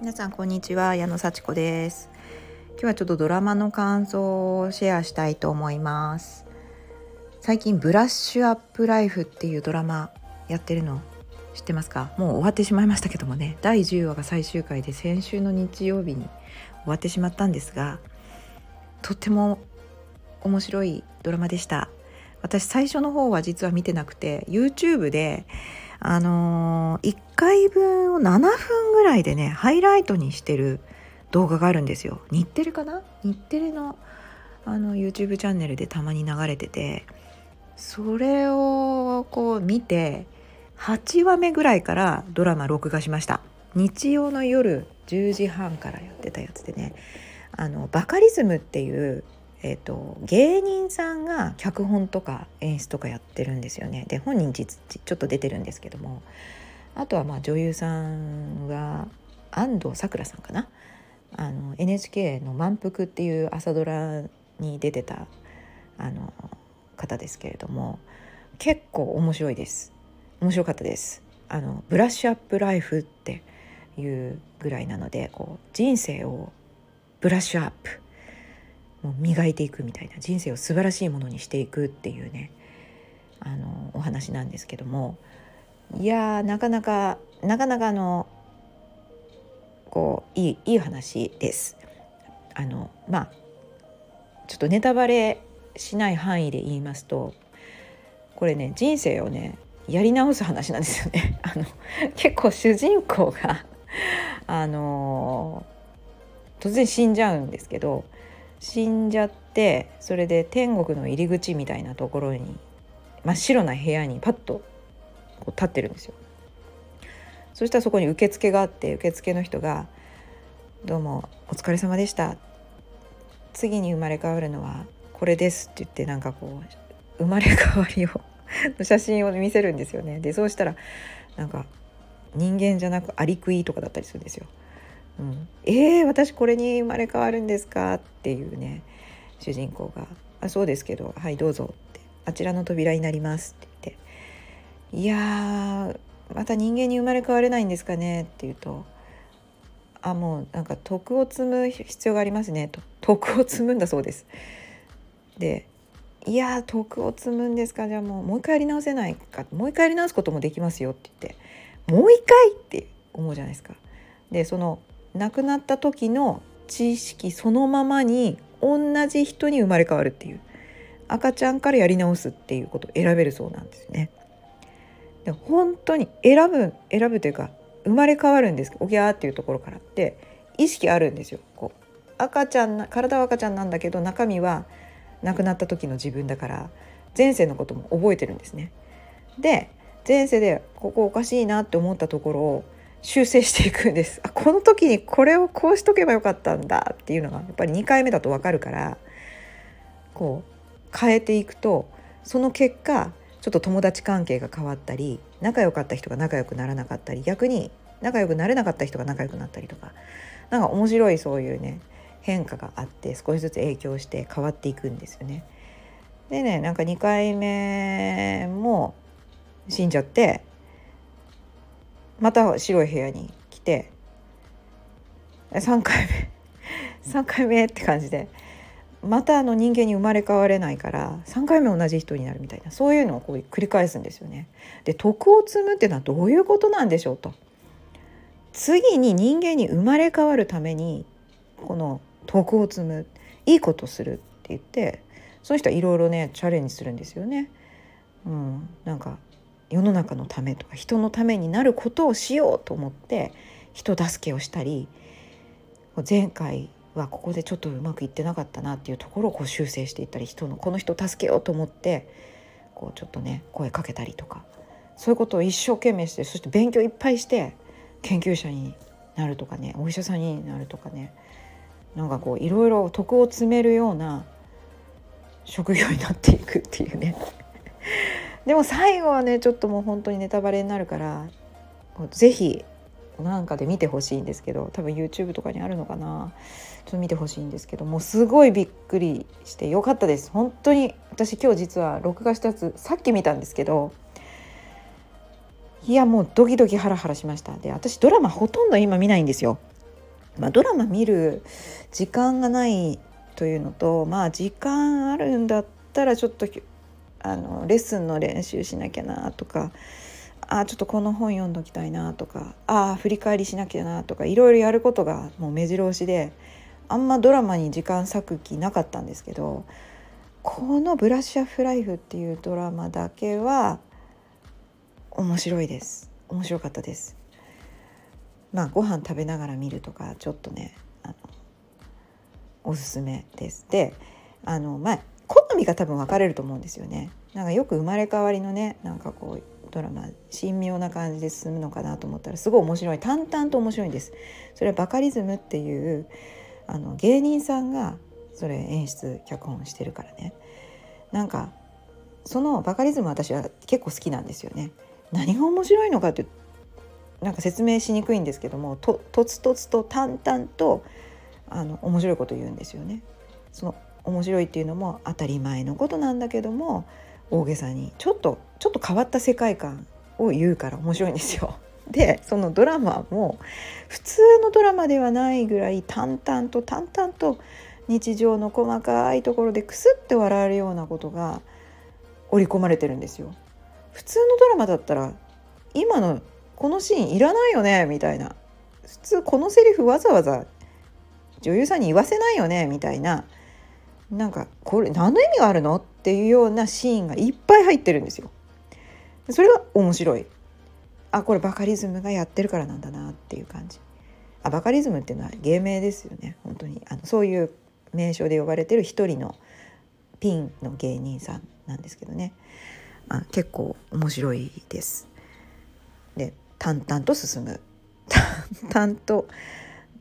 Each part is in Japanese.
皆さんこんにちは。矢野幸子です。今日はちょっとドラマの感想をシェアしたいと思います。最近ブラッシュアップライフっていうドラマやってるの知ってますか？もう終わってしまいましたけどもね。第10話が最終回で先週の日曜日に終わってしまったんですがとっても面白いドラマでした。私最初の方は実は見てなくて YouTube であのー、1回分を7分ぐらいでねハイライトにしてる動画があるんですよ。日テレかな？日テレのあの YouTube チャンネルでたまに流れててそれをこう見て8話目ぐらいからドラマ録画しました。日曜の夜10時半からやってたやつでねあのバカリズムっていうえーと、芸人さんが脚本とか演出とかやってるんですよね。で本人実ちょっと出てるんですけども。あとはまあ女優さんは安藤サクラさんかな。あの NHK の「満腹」っていう朝ドラに出てたあの方ですけれども。結構面白いです。面白かったです。あのブラッシュアップライフっていうぐらいなのでこう人生をブラッシュアップもう磨いていくみたいな人生を素晴らしいものにしていくっていうねあのお話なんですけどもいやなかなかなかなかあのこういいいい話です。あのまあちょっとネタバレしない範囲で言いますとこれね人生をねやり直す話なんですよね。あの結構主人公があの突然死んじゃうんですけど死んじゃってそれで天国の入り口みたいなところに真っ白な部屋にパッとこう立ってるんですよ。そしたらそこに受付があって受付の人が「どうもお疲れ様でした」次に生まれ変わるのはこれですって言ってなんかこう生まれ変わりを 写真を見せるんですよね。でそうしたらなんか人間じゃなくアリクイとかだったりするんですよ。うん、えー、私これに生まれ変わるんですか？っていうね主人公が「あそうですけど。はいどうぞ」って「あちらの扉になります」って言って「いやまた人間に生まれ変われないんですかね」って言うと「あもうなんか徳を積む必要がありますね」と「徳を積むんだそうです」で「いや徳を積むんですか？じゃあもうもう一回やり直せないか。もう一回やり直すこともできますよ」って言って「もう一回!」って思うじゃないですか。でその亡くなった時の知識そのままに同じ人に生まれ変わるっていう赤ちゃんからやり直すっていうことを選べるそうなんですね。で本当に選ぶ選ぶというか生まれ変わるんですおぎゃーっていうところからって意識あるんですよ。こう赤ちゃん体は赤ちゃんなんだけど中身は亡くなった時の自分だから前世のことも覚えてるんですね。で前世でここおかしいなって思ったところを修正していくんですあこの時にこれをこうしとけばよかったんだっていうのがやっぱり2回目だと分かるからこう変えていくとその結果ちょっと友達関係が変わったり仲良かった人が仲良くならなかったり逆に仲良くなれなかった人が仲良くなったりとかなんか面白いそういうね変化があって少しずつ影響して変わっていくんですよね。でねなんか2回目も死んじゃってまた白い部屋に来て3回目3回目って感じでまたあの人間に生まれ変われないから3回目同じ人になるみたいなそういうのをこう繰り返すんですよね。で徳を積むっていうのはどういうことなんでしょうと。次に人間に生まれ変わるためにこの徳を積むいいことするって言ってその人はいろいろねチャレンジするんですよね。うん、なんか世の中のためとか人のためになることをしようと思って人助けをしたり前回はここでちょっとうまくいってなかったなっていうところをこう修正していったり人のこの人助けようと思ってこうちょっとね声かけたりとかそういうことを一生懸命してそして勉強いっぱいして研究者になるとかねお医者さんになるとかねなんかこういろいろ徳を積めるような職業になっていくっていうね。でも最後はねちょっともう本当にネタバレになるから是非なんかで見てほしいんですけど多分 YouTube とかにあるのかな。ちょっと見てほしいんですけどもうすごいびっくりしてよかったです。本当に私今日実は録画したやつさっき見たんですけどいやもうドキドキハラハラしました。で私ドラマほとんど今見ないんですよ。まあ、ドラマ見る時間がないというのとまあ時間あるんだったらちょっとあのレッスンの練習しなきゃなとかあちょっとこの本読んどきたいなとかあ振り返りしなきゃなとかいろいろやることがもう目白押しであんまドラマに時間割く気なかったんですけどこの「ブラッシュアップライフ」っていうドラマだけは面白いです。面白かったです。まあご飯食べながら見るとかちょっとねあのおすすめです。であのまあ好みが多分分かれると思うんですよね。なんかよく生まれ変わりのねなんかこうドラマ神妙な感じで進むのかなと思ったらすごい面白い。淡々と面白いんです。それはバカリズムっていうあの芸人さんがそれ演出脚本してるからね。なんかそのバカリズム私は結構好きなんですよね。何が面白いのかってなんか説明しにくいんですけどもととつとつと淡々とあの面白いこと言うんですよね。その面白いっていうのも当たり前のことなんだけども大げさにちょっとちょっと変わった世界観を言うから面白いんですよ。でそのドラマも普通のドラマではないぐらい淡々と淡々と日常の細かいところでクスッて笑えるようなことが織り込まれてるんですよ。普通のドラマだったら今のこのシーンいらないよねみたいな普通このセリフわざわざ女優さんに言わせないよねみたいななんかこれ何の意味があるのっていうようなシーンがいっぱい入ってるんですよ。それが面白い。あこれバカリズムがやってるからなんだなっていう感じ。あバカリズムっていうのは芸名ですよね本当にあのそういう名称で呼ばれてる一人のピンの芸人さんなんですけどねあ結構面白いです。で淡々と進む淡々と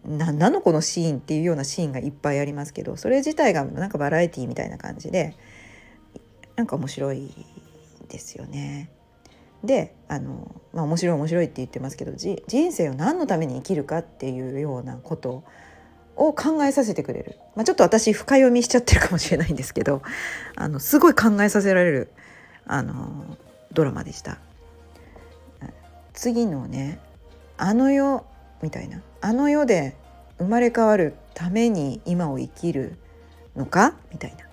何なのこのシーンっていうようなシーンがいっぱいありますけどそれ自体がなんかバラエティーみたいな感じでなんか面白いですよね。であの、まあ、面白い面白いって言ってますけど人生を何のために生きるかっていうようなことを考えさせてくれる、まあ、ちょっと私深読みしちゃってるかもしれないんですけどあのすごい考えさせられるあのドラマでした。次のねあの世みたいな。あの世で生まれ変わるために今を生きるのか？みたいな。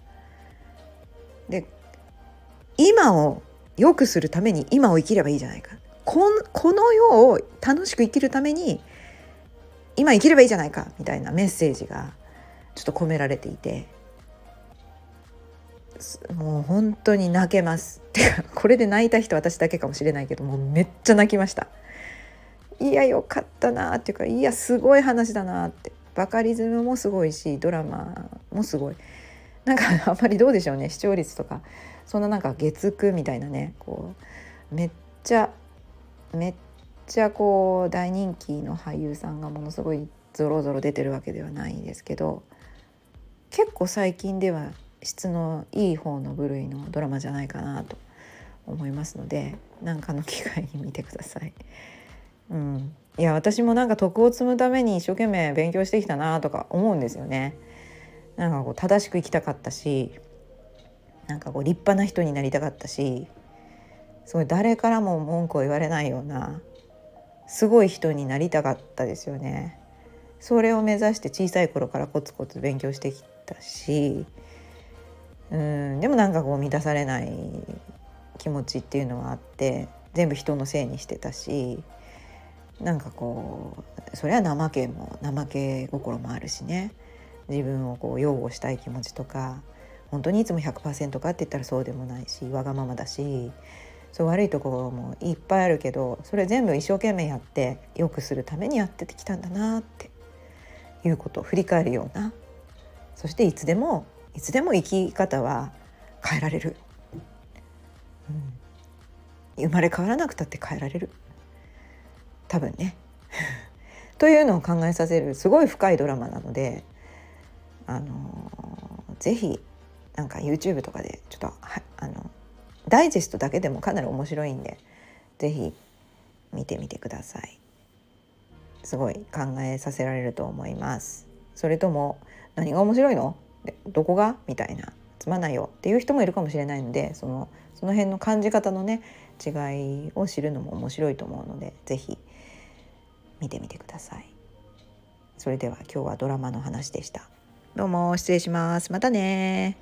で今を良くするために今を生きればいいじゃないか。この世を楽しく生きるために今生きればいいじゃないか？みたいなメッセージがちょっと込められていて。もう本当に泣けます。てかこれで泣いた人私だけかもしれないけどもうめっちゃ泣きました。いやよかったなっていうかいやすごい話だなって。バカリズムもすごいしドラマもすごい。なんかあんまりどうでしょうね視聴率とか。そんななんか月9みたいなねこうめっちゃめっちゃこう大人気の俳優さんがものすごいゾロゾロ出てるわけではないんですけど結構最近では質のいい方の部類のドラマじゃないかなと思いますので何かの機会に見てください。うん、いや私もなんか徳を積むために一生懸命勉強してきたなとか思うんですよね。なんかこう正しく生きたかったしなんかこう立派な人になりたかったしすごい誰からも文句を言われないようなすごい人になりたかったですよね。それを目指して小さい頃からコツコツ勉強してきたしうんでもなんかこう満たされない気持ちっていうのはあって全部人のせいにしてたしなんかこうそれは怠けも怠け心もあるしね。自分をこう擁護したい気持ちとか本当にいつも100%かって言ったらそうでもないしわがままだしそう悪いところもいっぱいあるけどそれ全部一生懸命やって良くするためにやってきたんだなっていうことを振り返るような。そしていつでもいつでも生き方は変えられる、うん、生まれ変わらなくたって変えられる。多分ね。というのを考えさせるすごい深いドラマなのであのー、ぜひなんか YouTube とかでちょっとはあのダイジェストだけでもかなり面白いんで是非見てみてください。すごい考えさせられると思います。それとも何が面白いの？どこが？みたいな。つまんないよっていう人もいるかもしれないのでそのその辺の感じ方のね違いを知るのも面白いと思うので是非見てみてください。それでは今日はドラマの話でした。どうも失礼します。またね